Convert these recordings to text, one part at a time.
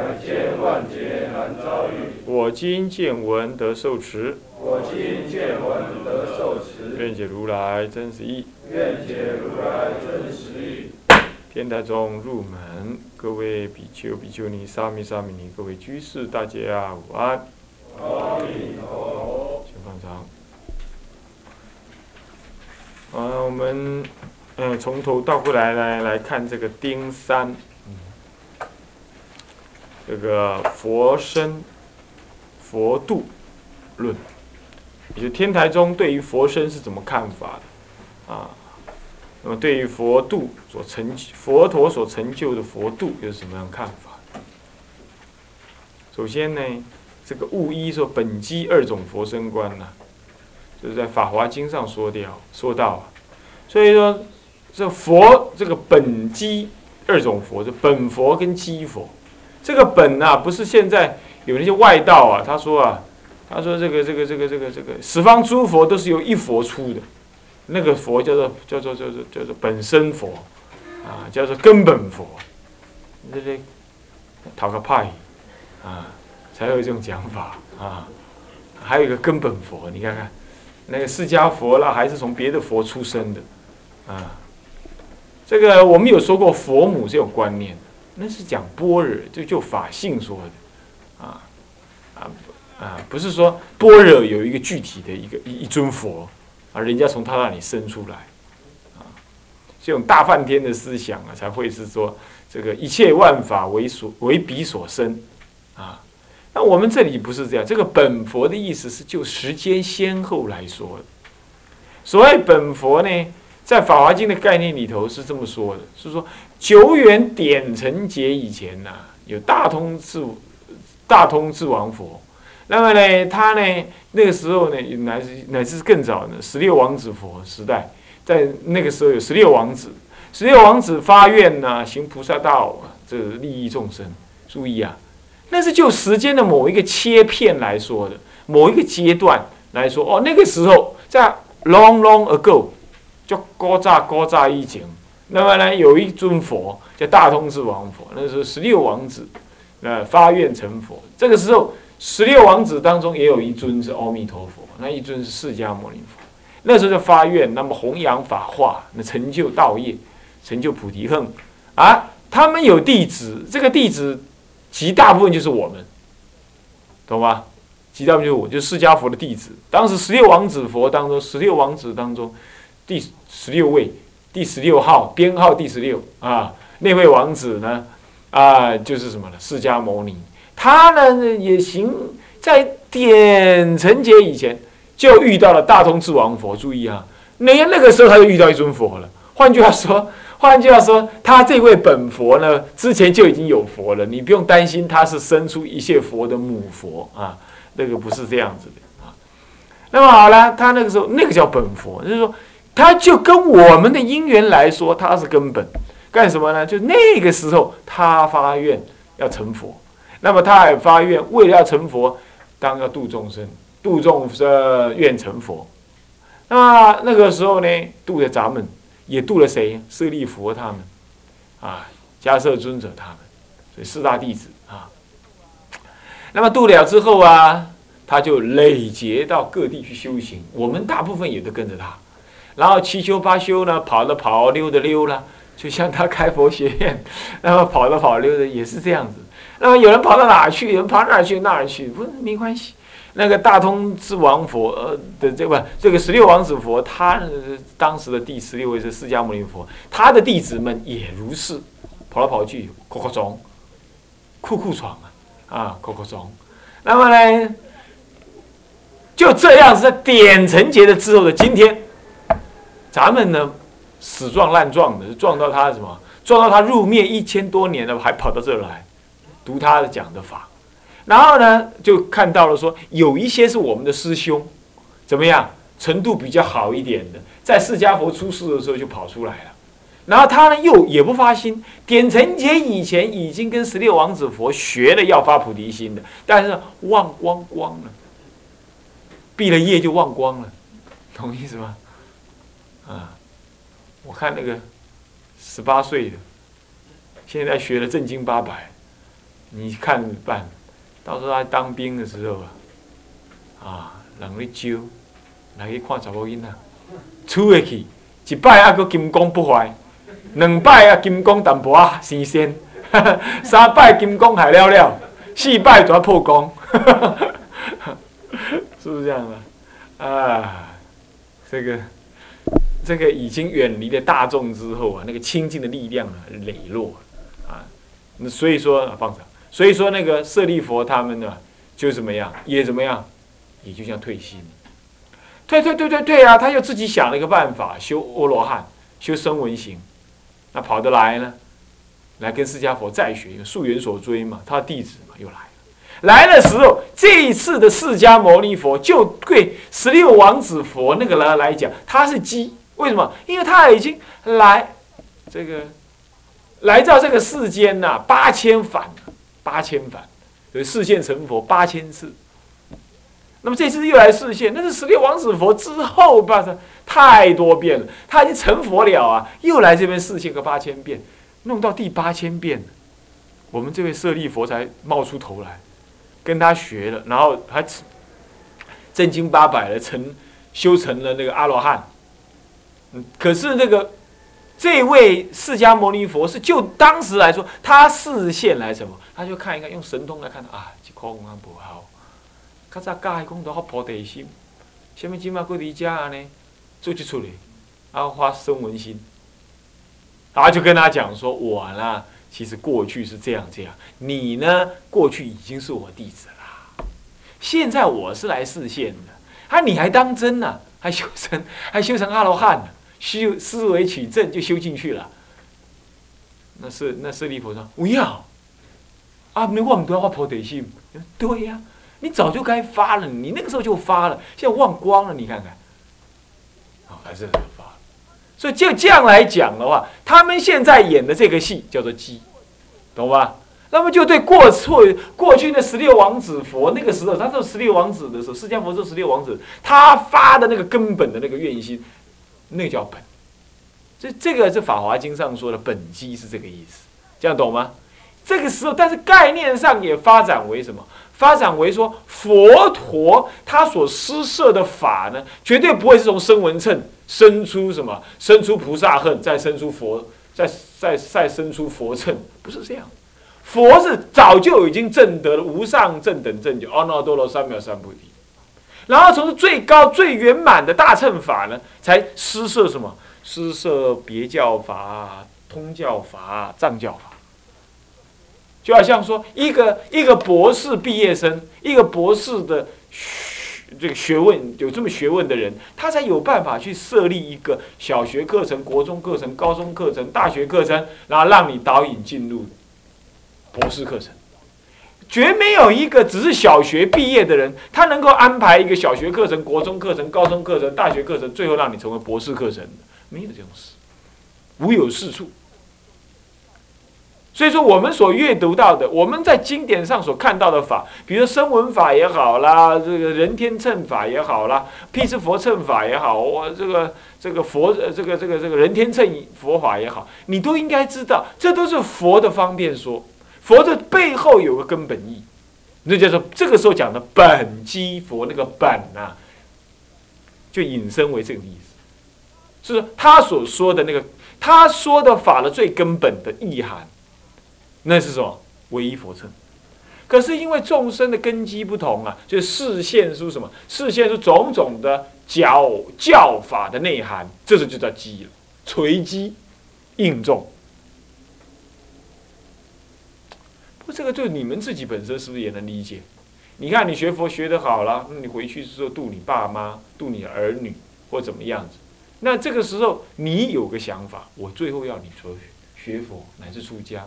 百千万劫难遭遇。我今见闻得受持，我今见闻得受持，愿解如来真实义。愿解如来真实义。天台中入门，各位比丘、比丘尼、沙弥、沙弥尼，各位居士，大家午安。阿弥陀佛。请放长。啊，我们嗯从头倒过来来来看这个丁三，嗯，这个佛身佛度论，也就天台宗对于佛身是怎么看法的啊？那么对于佛度所成佛陀所成就的佛度有什么样看法？首先呢，这个悟一说本机二种佛身观呢、就是在《法华经》上说掉说到啊，所以说这佛这个本机二种佛，就本佛跟机佛，这个本啊不是现在有那些外道啊，他说啊，他说这个这个这个这个这个十方诸佛都是由一佛出的，那个佛叫做叫做叫做叫做本身佛啊，叫做根本佛，这这讨个派啊，才有这种讲法啊，还有一个根本佛，你看看。那个释迦佛啦，还是从别的佛出生的，啊，这个我们有说过佛母是有观念的，那是讲般若，就就法性说的，啊啊啊，不是说般若有一个具体的一个一尊佛，而，人家从他那里生出来，啊，这种大梵天的思想啊，才会是说这个一切万法为所为彼所生，啊。那我们这里不是这样，这个本佛的意思是就时间先后来说的。所谓本佛呢，在《法华经》的概念里头是这么说的：是说久远点成劫以前呢、有大通智大通智王佛。那么呢，他呢那个时候呢，乃至乃至更早呢，十六王子佛时代，在那个时候有十六王子，十六王子发愿呢、行菩萨道，这利益众生。注意啊。那是就时间的某一个切片来说的，某一个阶段来说，哦，那个时候在 long long ago，就高炸高炸一景，那么呢，有一尊佛叫大通智王佛，那时候十六王子，呃，发愿成佛。这个时候，十六王子当中也有一尊是阿弥陀佛，那一尊是释迦牟尼佛。那时候就发愿，那么弘扬法化，那成就道业，成就菩提恨啊。他们有弟子，这个弟子。极大部分就是我们，懂吗？极大部分就是我，就是释迦佛的弟子。当时十六王子佛当中，十六王子当中，第十六位，第十六号编号第十六啊，那位王子呢，啊，就是什么呢？释迦牟尼。他呢也行，在点成劫以前就遇到了大通智王佛。注意啊，那那个时候他就遇到一尊佛了。换句话说。换句话说，他这位本佛呢，之前就已经有佛了，你不用担心他是生出一切佛的母佛啊，那个不是这样子的啊。那么好了，他那个时候那个叫本佛，就是说，他就跟我们的因缘来说，他是根本干什么呢？就那个时候他发愿要成佛，那么他也发愿为了要成佛，当要度众生，度众生愿成佛。那那个时候呢，度的咱们。也度了谁？舍利佛他们，啊，迦摄尊者他们，所以四大弟子啊。那么度了之后啊，他就累劫到各地去修行。我们大部分也都跟着他，然后七修八修呢，跑的跑，溜的溜了，就像他开佛学院，那么跑的跑，溜的也是这样子。那么有人跑到哪去？有人跑哪去？哪儿去？不没关系。那个大通智王佛呃的这个这个十六王子佛，他当时的第十六位是释迦牟尼佛，他的弟子们也如是，跑来跑去，哭哭撞，酷酷闯啊，啊，哭哭撞。那么呢，就这样子在点成节的之后的今天，咱们呢死撞烂撞的，撞到他什么？撞到他入灭一千多年了，还跑到这儿来读他的讲的法。然后呢，就看到了说有一些是我们的师兄，怎么样，程度比较好一点的，在释迦佛出世的时候就跑出来了。然后他呢又也不发心，点成劫以前已经跟十六王子佛学了要发菩提心的，但是忘光光了，毕了业就忘光了，懂意思吗？啊，我看那个十八岁的，现在学了正经八百，你看办，到时候他当兵的时候啊，啊，人咧招，来去看查某囡仔，出得去，一摆还佫金光不坏。两摆啊，金光淡薄啊新鲜；三摆金光还了了，四摆全破功，是不是这样的？啊，这个这个已经远离了大众之后啊，那个清净的力量啊，磊落啊。那所以说放着，所以说那个舍利佛他们呢，就怎么样，也怎么样，也就像退心，退退退退退啊！他又自己想了一个办法，修阿罗汉，修声闻行。那跑得来呢？来跟释迦佛再学，有溯源所追嘛，他的弟子嘛又来了。来的时候，这一次的释迦牟尼佛就对十六王子佛那个人来讲，他是鸡。为什么？因为他已经来这个来到这个世间呐，八千反，八千反，所以视现成佛八千次。那么这次又来视现，那是十六王子佛之后吧？太多遍了，他已经成佛了啊！又来这边四千个八千遍，弄到第八千遍，我们这位舍利佛才冒出头来，跟他学了，然后还正经八百的成修成了那个阿罗汉。可是那个这位释迦牟尼佛是就当时来说，他视线来什么？他就看一看，用神通来看啊，这空啊不好，较早教的讲都好菩提心，什么今嘛过离家呢？做就出来，然后发生闻心，然后就跟他讲说：“我呢，其实过去是这样这样，你呢，过去已经是我弟子啦，现在我是来示现的，啊，你还当真呢？还修成还修成阿罗汉呢？修思维取证就修进去了。那是那舍利弗说：不要，啊，你忘掉发菩提心？对呀，你早就该发了，你那个时候就发了，现在忘光了，你看看。”还是很发，所以就这样来讲的话，他们现在演的这个戏叫做鸡，懂吧？那么就对过错过去的十六王子佛那个时候，他做十六王子的时候，释迦佛做十六王子，他发的那个根本的那个愿心，那叫本。这这个是《法华经》上说的本机是这个意思，这样懂吗？这个时候，但是概念上也发展为什么？发展为说，佛陀他所施设的法呢，绝对不会是从声闻乘生出什么，生出菩萨恨，再生出佛，再再再生出佛乘，不是这样。佛是早就已经证得了无上正等正觉，阿耨多罗三藐三菩提，然后从最高最圆满的大乘法呢，才施设什么？施设别教法、通教法、藏教法。就好像说，一个一个博士毕业生，一个博士的学这个学问有这么学问的人，他才有办法去设立一个小学课程、国中课程、高中课程、大学课程，然后让你导引进入博士课程。绝没有一个只是小学毕业的人，他能够安排一个小学课程、国中课程、高中课程、大学课程，最后让你成为博士课程的，没有这种事，无有是处。所以说，我们所阅读到的，我们在经典上所看到的法，比如声闻法也好啦，这个人天乘法也好啦，辟支佛乘法也好，我这个这个佛这个这个这个人天乘佛法也好，你都应该知道，这都是佛的方便说。佛的背后有个根本意，那叫做这个时候讲的本基佛那个本啊，就引申为这个意思，是他所说的那个他说的法的最根本的意涵。那是什么？唯一佛称。可是因为众生的根基不同啊，就视现出什么？视现出种种的教教法的内涵，这是就叫机了，垂机应众。这个对你们自己本身是不是也能理解？你看你学佛学得好了，那你回去之后度你爸妈、度你儿女或怎么样子？那这个时候你有个想法，我最后要你说学佛乃至出家。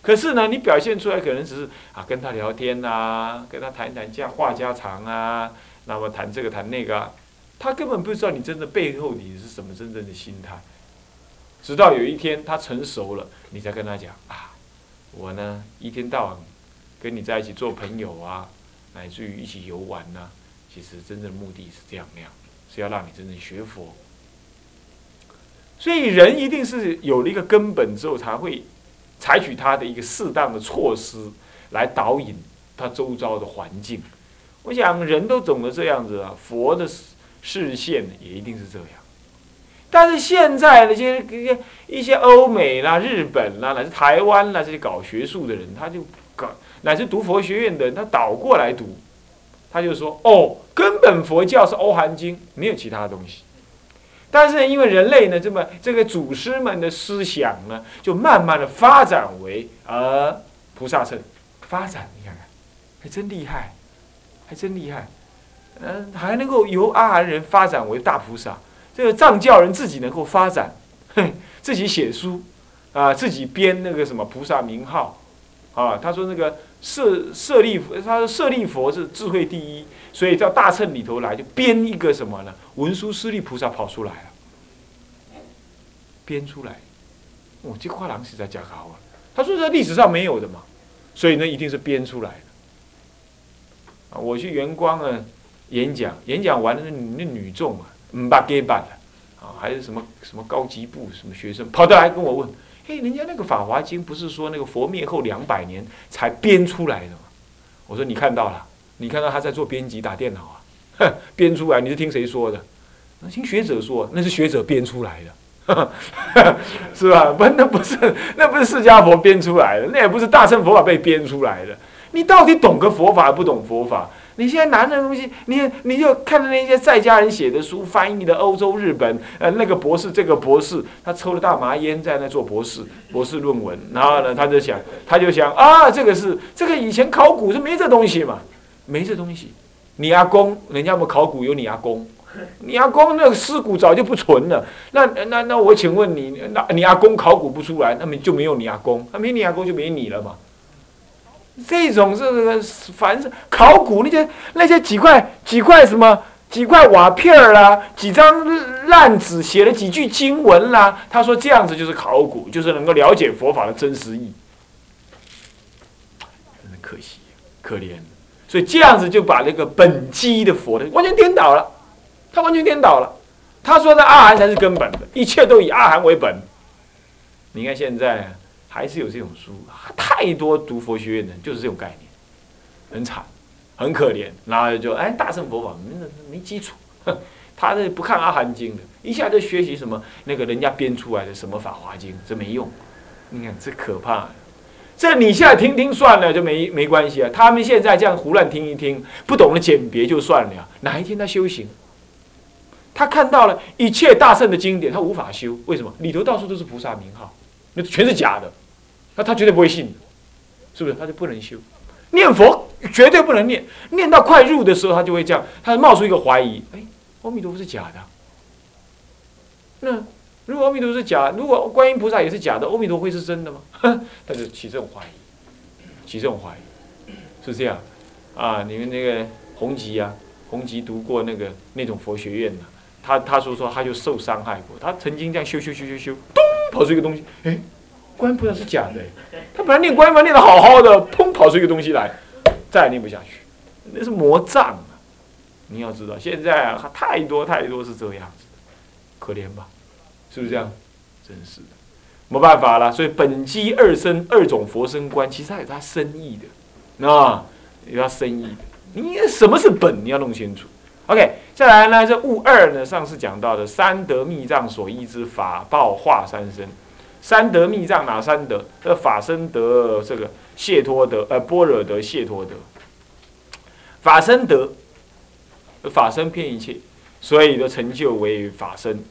可是呢，你表现出来可能只是啊，跟他聊天呐，跟他谈一谈家话家常啊，那么谈这个谈那个，他根本不知道你真的背后你是什么真正的心态。直到有一天他成熟了，你再跟他讲啊，我呢一天到晚跟你在一起做朋友啊，乃至于一起游玩呐，其实真正的目的是这样那样，是要让你真正学佛。所以人一定是有了一个根本之后，才会采取他的一个适当的措施来导引他周遭的环境。我想人都懂得这样子啊，佛的视线也一定是这样。但是现在那些一些欧美啦、日本啦，乃至台湾啦这些搞学术的人，他就搞乃至读佛学院的人，他倒过来读，他就说：哦，根本佛教是《欧含经》，没有其他东西。但是因为人类呢，这么这个祖师们的思想呢，就慢慢的发展为呃菩萨圣发展，你看看，还真厉害，还真厉害，嗯，还能够由阿含人发展为大菩萨。这个藏教人自己能够发展，哼，自己写书啊，自己编那个什么菩萨名号啊。他说那个舍舍利，他说舍利佛是智慧第一。所以到大乘里头来，就编一个什么呢？文殊师利菩萨跑出来了，编出来。哦，这画廊是在讲好啊。他说在历史上没有的嘛，所以呢一定是编出来的。啊，我去圆光啊演讲，演讲完了那那女众啊，嗯把给办了啊，还是什么什么高级部什么学生跑到来跟我问，嘿，人家那个《法华经》不是说那个佛灭后两百年才编出来的吗？我说你看到了。你看到他在做编辑打电脑啊？编出来你是听谁说的？听学者说，那是学者编出来的，是吧？不，那不是，那不是释迦佛编出来的，那也不是大乘佛法被编出来的。你到底懂个佛法，不懂佛法？你现在拿那东西，你你就看着那些在家人写的书，翻译的欧洲、日本，呃，那个博士，这个博士，他抽了大麻烟在那做博士博士论文，然后呢，他就想，他就想啊，这个是这个以前考古是没这东西嘛。没这东西，你阿公，人家不考古有你阿公，你阿公那个尸骨早就不存了。那那那我请问你，那你阿公考古不出来，那么就没有你阿公，那没你阿公就没你了嘛？这种这个凡是考古那些那些几块几块什么几块瓦片儿啦，几张烂纸写了几句经文啦，他说这样子就是考古，就是能够了解佛法的真实意。真的可惜，可怜。所以这样子就把那个本基的佛的完全颠倒了，他完全颠倒了。他说的阿含才是根本的，一切都以阿含为本。你看现在还是有这种书，太多读佛学院的就是这种概念，很惨，很可怜。然后就哎，大乘佛法没没基础，他这不看阿含经的，一下就学习什么那个人家编出来的什么法华经，这没用。你看这可怕。这你现在听听算了，就没没关系啊。他们现在这样胡乱听一听，不懂得鉴别就算了。哪一天他修行，他看到了一切大圣的经典，他无法修，为什么？里头到处都是菩萨名号，那全是假的，那他绝对不会信，是不是？他就不能修，念佛绝对不能念，念到快入的时候，他就会这样，他冒出一个怀疑：哎，阿弥陀佛是假的，那？如果阿弥陀佛是假，如果观音菩萨也是假的，阿弥陀会是真的吗？他就起这种怀疑，起这种怀疑，是这样啊？你们那个弘吉啊，弘吉读过那个那种佛学院的，他他说说他就受伤害过，他曾经这样修修修修修，咚跑出一个东西，哎，观音菩萨是假的，他本来念观音嘛念的好好的，砰跑出一个东西来，再也念不下去，那是魔障啊！你要知道，现在啊太多太多是这样子的，可怜吧？是不是这样？真是的，没办法了。所以本机二生二种佛生观，其实它有它深意的，那，有它深意的。你什么是本？你要弄清楚。OK，再来呢，这物二呢，上次讲到的三德密藏所依之法报化三生。三德密藏哪三德？这法身德，这个谢托德，呃，般若德、谢托德。法身德，法身骗一切，所以的成就为法身。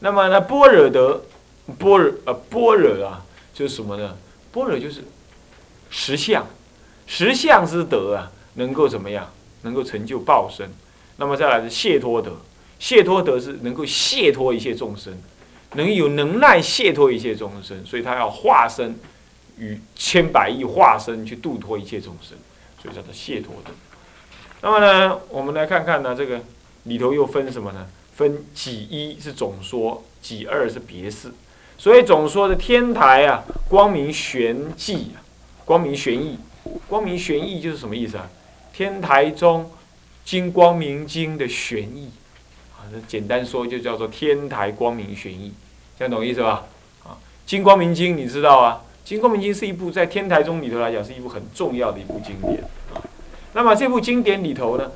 那么呢，般若德，般若呃，般若啊，就是什么呢？般若就是实相，实相之德啊，能够怎么样？能够成就报身。那么再来是谢托德，谢托德是能够谢脱一切众生，能有能耐解脱一切众生，所以他要化身与千百亿化身去度脱一切众生，所以叫做解脱的。那么呢，我们来看看呢，这个里头又分什么呢？分几一是总说，几二是别事。所以总说的天台啊，光明玄寂啊，光明玄义，光明玄义就是什么意思啊？天台中经光明经的玄义，简单说就叫做天台光明玄义，这样懂意思吧？啊，金光明经你知道啊？金光明经是一部在天台中里头来讲是一部很重要的一部经典啊。那么这部经典里头呢，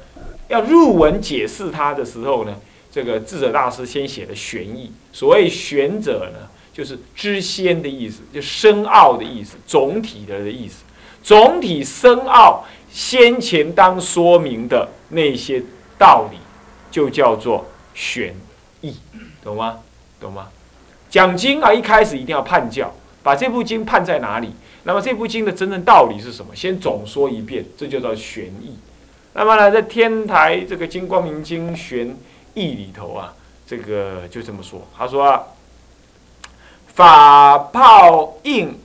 要入文解释它的时候呢，这个智者大师先写了玄义。所谓玄者呢？就是知先的意思，就深奥的意思，总体的的意思，总体深奥，先前当说明的那些道理，就叫做玄义，懂吗？懂吗？讲经啊，一开始一定要判教，把这部经判在哪里？那么这部经的真正道理是什么？先总说一遍，这就叫玄义。那么呢，在天台这个《金光明经玄义》里头啊，这个就这么说，他说啊。法泡应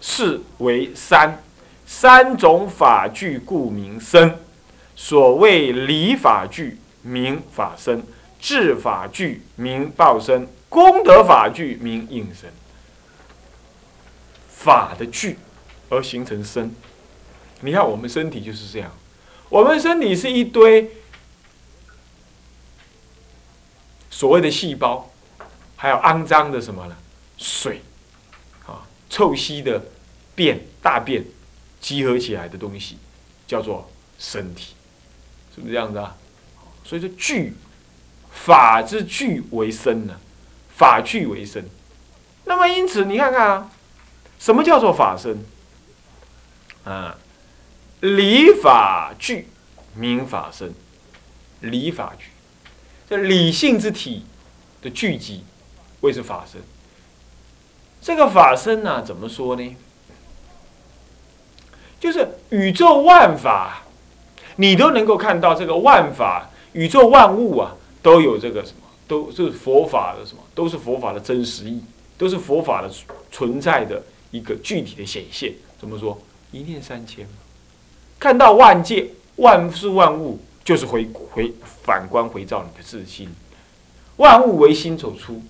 是为三，三种法具故名生。所谓理法具名法身，智法具名报身，功德法具名应身。法的具而形成身。你看我们身体就是这样，我们身体是一堆所谓的细胞。还有肮脏的什么呢？水，啊，臭稀的便大便集合起来的东西，叫做身体，是不是这样子啊？所以说具法之具为身呢，法具为身。那么因此你看看啊，什么叫做法身？啊，理法具名法身，理法具，这理性之体的聚集。谓是法身，这个法身呢，怎么说呢？就是宇宙万法，你都能够看到这个万法，宇宙万物啊，都有这个什么，都是佛法的什么，都是佛法的真实意，都是佛法的存在的一个具体的显现。怎么说？一念三千，看到万界万事万物，就是回回反观回照你的自心，万物为心所出。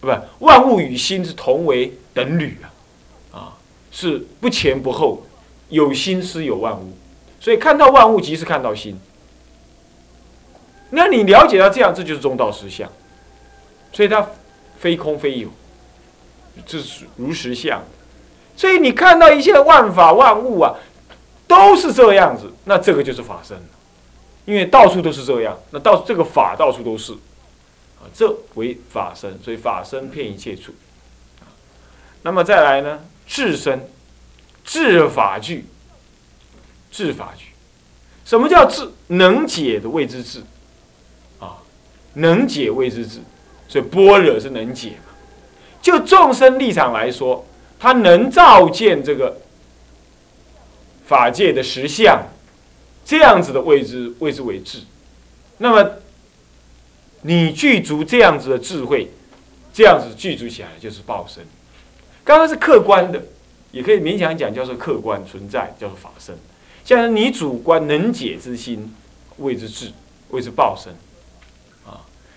不，万物与心是同为等侣啊，啊，是不前不后，有心思有万物，所以看到万物即是看到心。那你了解到这样，这就是中道实相，所以它非空非有，这是如实相。所以你看到一切万法万物啊，都是这样子，那这个就是法身因为到处都是这样，那到这个法到处都是啊。这为法身，所以法身遍一切处。那么再来呢？智身，智法具，智法具。什么叫智？能解的谓之智。能解谓之智。所以般若是能解嘛？就众生立场来说，他能照见这个法界的实相，这样子的谓之谓之为智。那么。你具足这样子的智慧，这样子具足起来就是报身。刚刚是客观的，也可以勉强讲叫做客观存在，叫做法身。现在你主观能解之心，谓之智，谓之报身。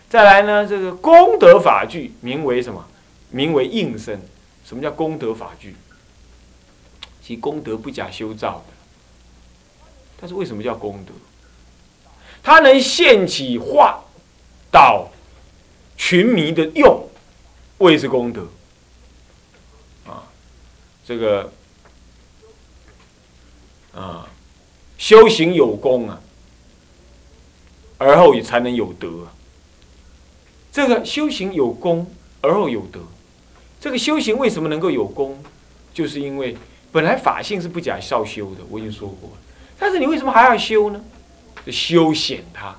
再来呢，这个功德法具名为什么？名为应身。什么叫功德法具？其功德不假修造的，但是为什么叫功德？它能现起化。导群迷的用，谓之功德。啊，这个啊，修行有功啊，而后也才能有德。这个修行有功而后有德，这个修行为什么能够有功？就是因为本来法性是不假少修的，我已经说过了。但是你为什么还要修呢？修显它。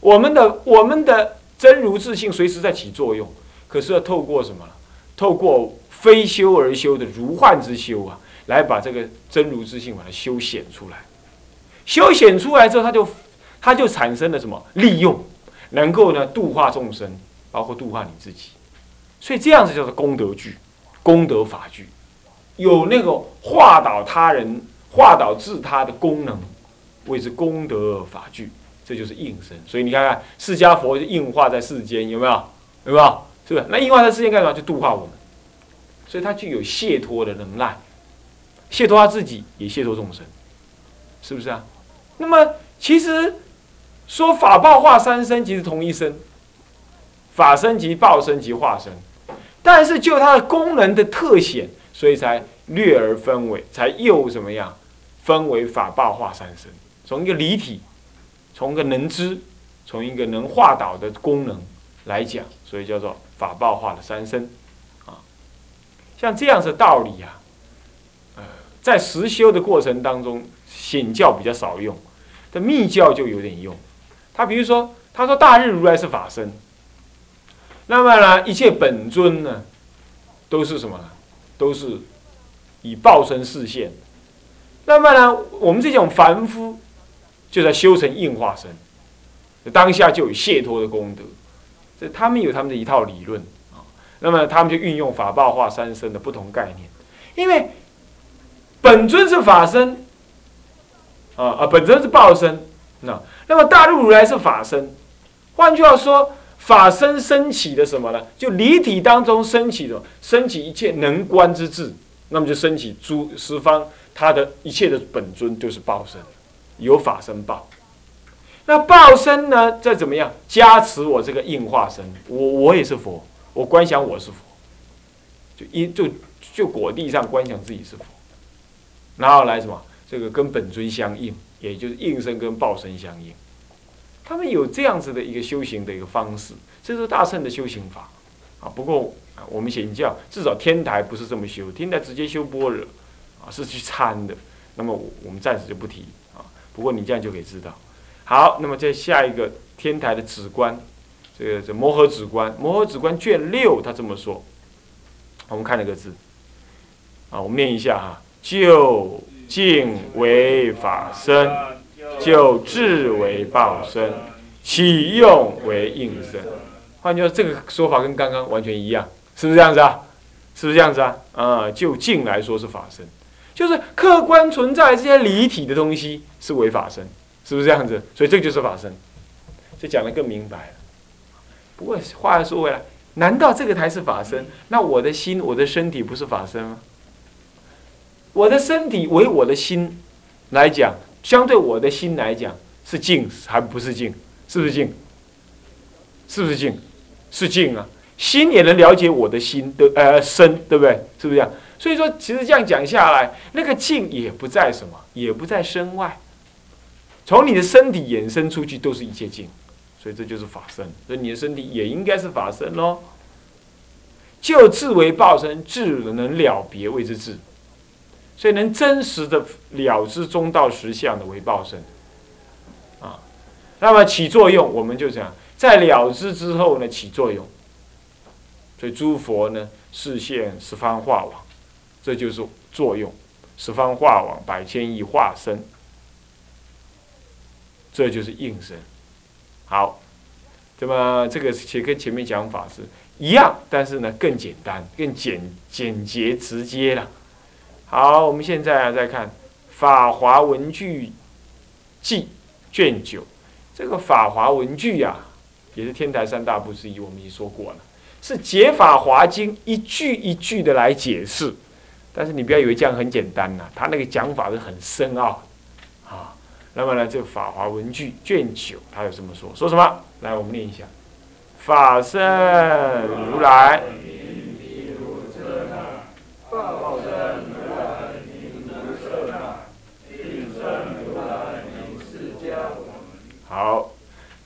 我们的我们的真如自性随时在起作用，可是要透过什么？透过非修而修的如幻之修啊，来把这个真如自性把它修显出来。修显出来之后，它就它就产生了什么利用，能够呢度化众生，包括度化你自己。所以这样子叫做功德具功德法具，有那个化导他人、化导自他的功能，谓之功德法具，这就是应身。所以你看看，释迦佛就应化在世间，有没有？有没有？是不是？那应化在世间干什么？就度化我们。所以他具有解脱的能耐，解脱他自己，也解脱众生，是不是啊？那么其实说法报化三身，即是同一身，法身即报身即化身，但是就它的功能的特显，所以才略而分为，才又怎么样？分为法报化三身，从一个离体，从一个能知，从一个能化导的功能来讲，所以叫做法报化的三身。像这样的道理呀，呃，在实修的过程当中，显教比较少用，但密教就有点用。他比如说，他说大日如来是法身，那么呢，一切本尊呢，都是什么？都是以报身示现。那么呢，我们这种凡夫就在修成应化身，当下就有解脱的功德。这他们有他们的一套理论啊。那么他们就运用法报化三身的不同概念，因为本尊是法身，啊啊，本尊是报身，那那么大陆如来是法身，换句话说，法身升起的什么呢？就离体当中升起的，升起一切能观之智，那么就升起诸十方他的一切的本尊就是报身，有法身报。那报身呢，再怎么样加持我这个应化身，我我也是佛。我观想我是佛，就一就就果地上观想自己是佛，然后来什么？这个跟本尊相应，也就是应身跟报身相应。他们有这样子的一个修行的一个方式，这是大圣的修行法啊。不过我们显教至少天台不是这么修，天台直接修般若啊，是去参的。那么我们暂时就不提啊。不过你这样就可以知道。好，那么在下一个天台的止观。这个这摩诃止观，摩诃止观卷六，他这么说。我们看那个字，啊，我们念一下哈：就静为法身，就智为报身，起用为应身。换句话说，这个说法跟刚刚完全一样，是不是这样子啊？是不是这样子啊？啊，就静来说是法身，就是客观存在这些离体的东西是为法身，是不是这样子？所以这就是法身，这讲的更明白了。不过话又说回来，难道这个才是法身？那我的心、我的身体不是法身吗？我的身体为我的心来讲，相对我的心来讲是静还不是静？是不是静？是不是静？是静啊！心也能了解我的心的呃身，对不对？是不是这样？所以说，其实这样讲下来，那个静也不在什么，也不在身外，从你的身体衍生出去，都是一切静。所以这就是法身，所以你的身体也应该是法身喽。就智为报身，智能了别谓之智，所以能真实的了知中道实相的为报身啊。那么起作用，我们就讲在了知之后呢，起作用。所以诸佛呢，视现十方化网，这就是作用。十方化网，百千亿化身，这就是应身。好，那么这个其实跟前面讲法是一样，但是呢更简单、更简简洁、直接了。好，我们现在啊再看《法华文具记》卷九，这个《法华文具》呀，也是天台三大部之一，我们已经说过了，是解法华经一句一句的来解释。但是你不要以为这样很简单呐，他那个讲法是很深奥啊。那么呢，这个《法华文具》卷九，他有这么说，说什么？来，我们念一下：法身如来，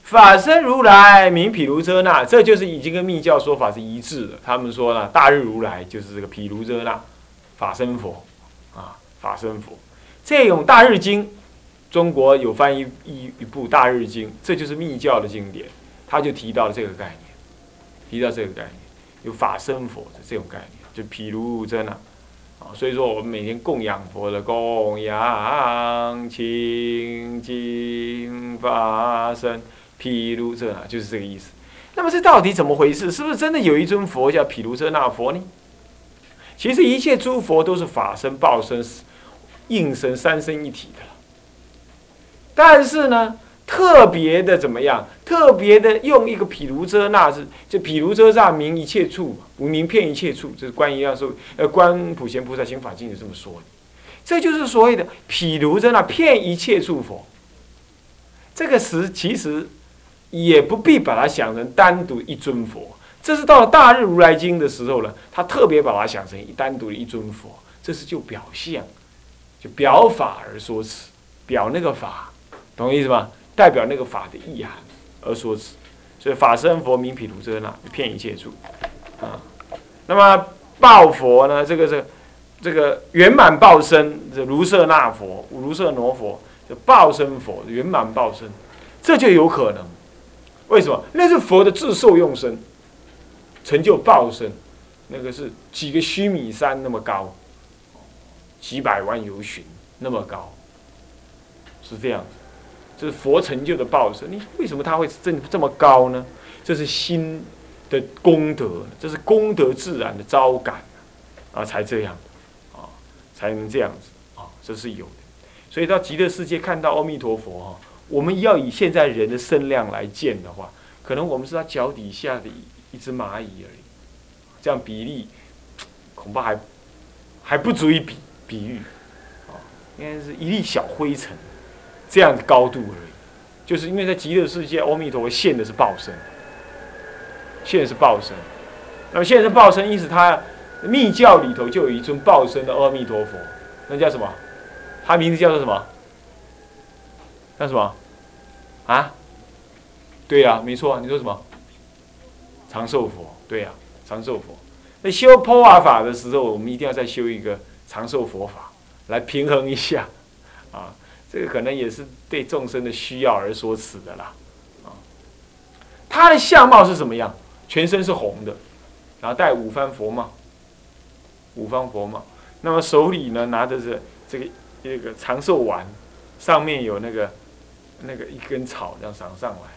法身如来名毗卢遮那，这就是已经跟密教说法是一致的。他们说呢，大日如来就是这个毗卢遮那法身佛啊，法身佛。这种大日经。中国有翻译一一部《大日经》，这就是密教的经典，他就提到了这个概念，提到这个概念，有法身佛的这种概念，就毗卢遮那啊，所以说我们每天供养佛的供养清净法身毗卢遮那，就是这个意思。那么这到底怎么回事？是不是真的有一尊佛叫毗卢遮那佛呢？其实一切诸佛都是法身、报身、应身三身一体的。但是呢，特别的怎么样？特别的用一个毗卢遮那是，就毗卢遮那名一切处，无名遍一切处，这是观音要说，呃，观普贤菩萨行法经是这么说的。这就是所谓的毗卢遮那遍一切处佛。这个词其实也不必把它想成单独一尊佛，这是到了大日如来经的时候呢，他特别把它想成一单独一尊佛，这是就表象，就表法而说辞，表那个法，懂我意思吧？代表那个法的意涵而说辞，所以法身佛名毗卢遮那，遍一切处啊。那么报佛呢？这个是这个圆满报身，这卢舍那佛、卢舍那佛。就报身佛圆满报身，这就有可能。为什么？那是佛的自受用身，成就报身，那个是几个须弥山那么高，几百万由旬那么高，是这样子。这是佛成就的报身。你为什么他会这这么高呢？这是心的功德，这是功德自然的招感啊，才这样啊，才能这样子啊，这是有的。所以到极乐世界看到阿弥陀佛哈，我们要以现在人的身量来见的话，可能我们是他脚底下的一一只蚂蚁而已，这样比例恐怕还还不足以比比喻，啊，应该是一粒小灰尘这样的高度而已。就是因为在极乐世界，阿弥陀佛现的是报身，现的是报身，那么现的是报身，因此他密教里头就有一尊报身的阿弥陀佛，那叫什么？他名字叫做什么？叫什么？啊？对呀，没错，你说什么？长寿佛，对呀，长寿佛。那修破瓦法的时候，我们一定要再修一个长寿佛法，来平衡一下。啊，这个可能也是对众生的需要而说辞的啦。啊，他的相貌是什么样？全身是红的，然后戴五方佛帽，五方佛帽。那么手里呢，拿的是这个。这个长寿丸，上面有那个那个一根草这样长上来，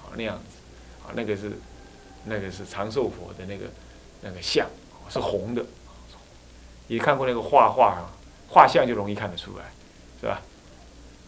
好那样子，好那个是那个是长寿佛的那个那个像，是红的。也看过那个画画啊，画像就容易看得出来，是吧？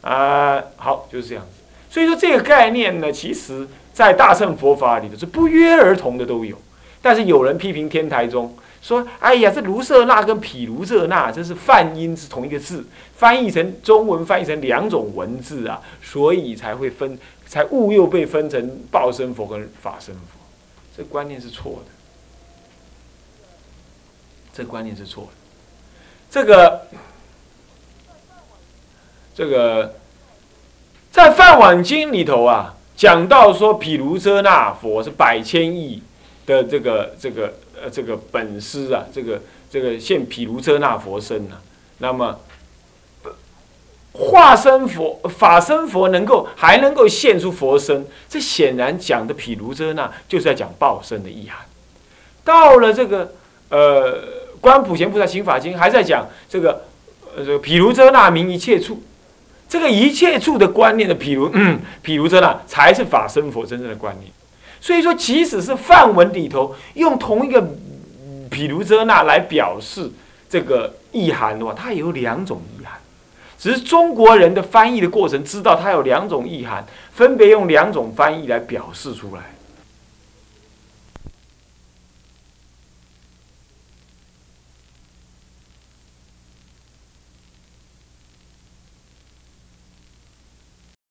啊，好就是这样子。所以说这个概念呢，其实在大乘佛法里头是不约而同的都有，但是有人批评天台宗。说：“哎呀，这卢舍那跟毗卢遮那，这是梵音是同一个字，翻译成中文翻译成两种文字啊，所以才会分，才误又被分成报身佛跟法身佛，这观念是错的，这观念是错的。这个，这个，在《梵网经》里头啊，讲到说毗卢遮那佛是百千亿的这个这个。”呃，这个本师啊，这个这个现毗卢遮那佛身呢，那么化身佛、法身佛能够还能够现出佛身，这显然讲的毗卢遮那就是在讲报身的意涵。到了这个呃观普贤菩萨行法经，还在讲这个呃这个毗卢遮那名一切处，这个一切处的观念的毗卢毗卢遮那才是法身佛真正的观念。所以说，即使是范文里头用同一个毗卢遮那来表示这个意涵的话，它有两种意涵。只是中国人的翻译的过程知道它有两种意涵，分别用两种翻译来表示出来。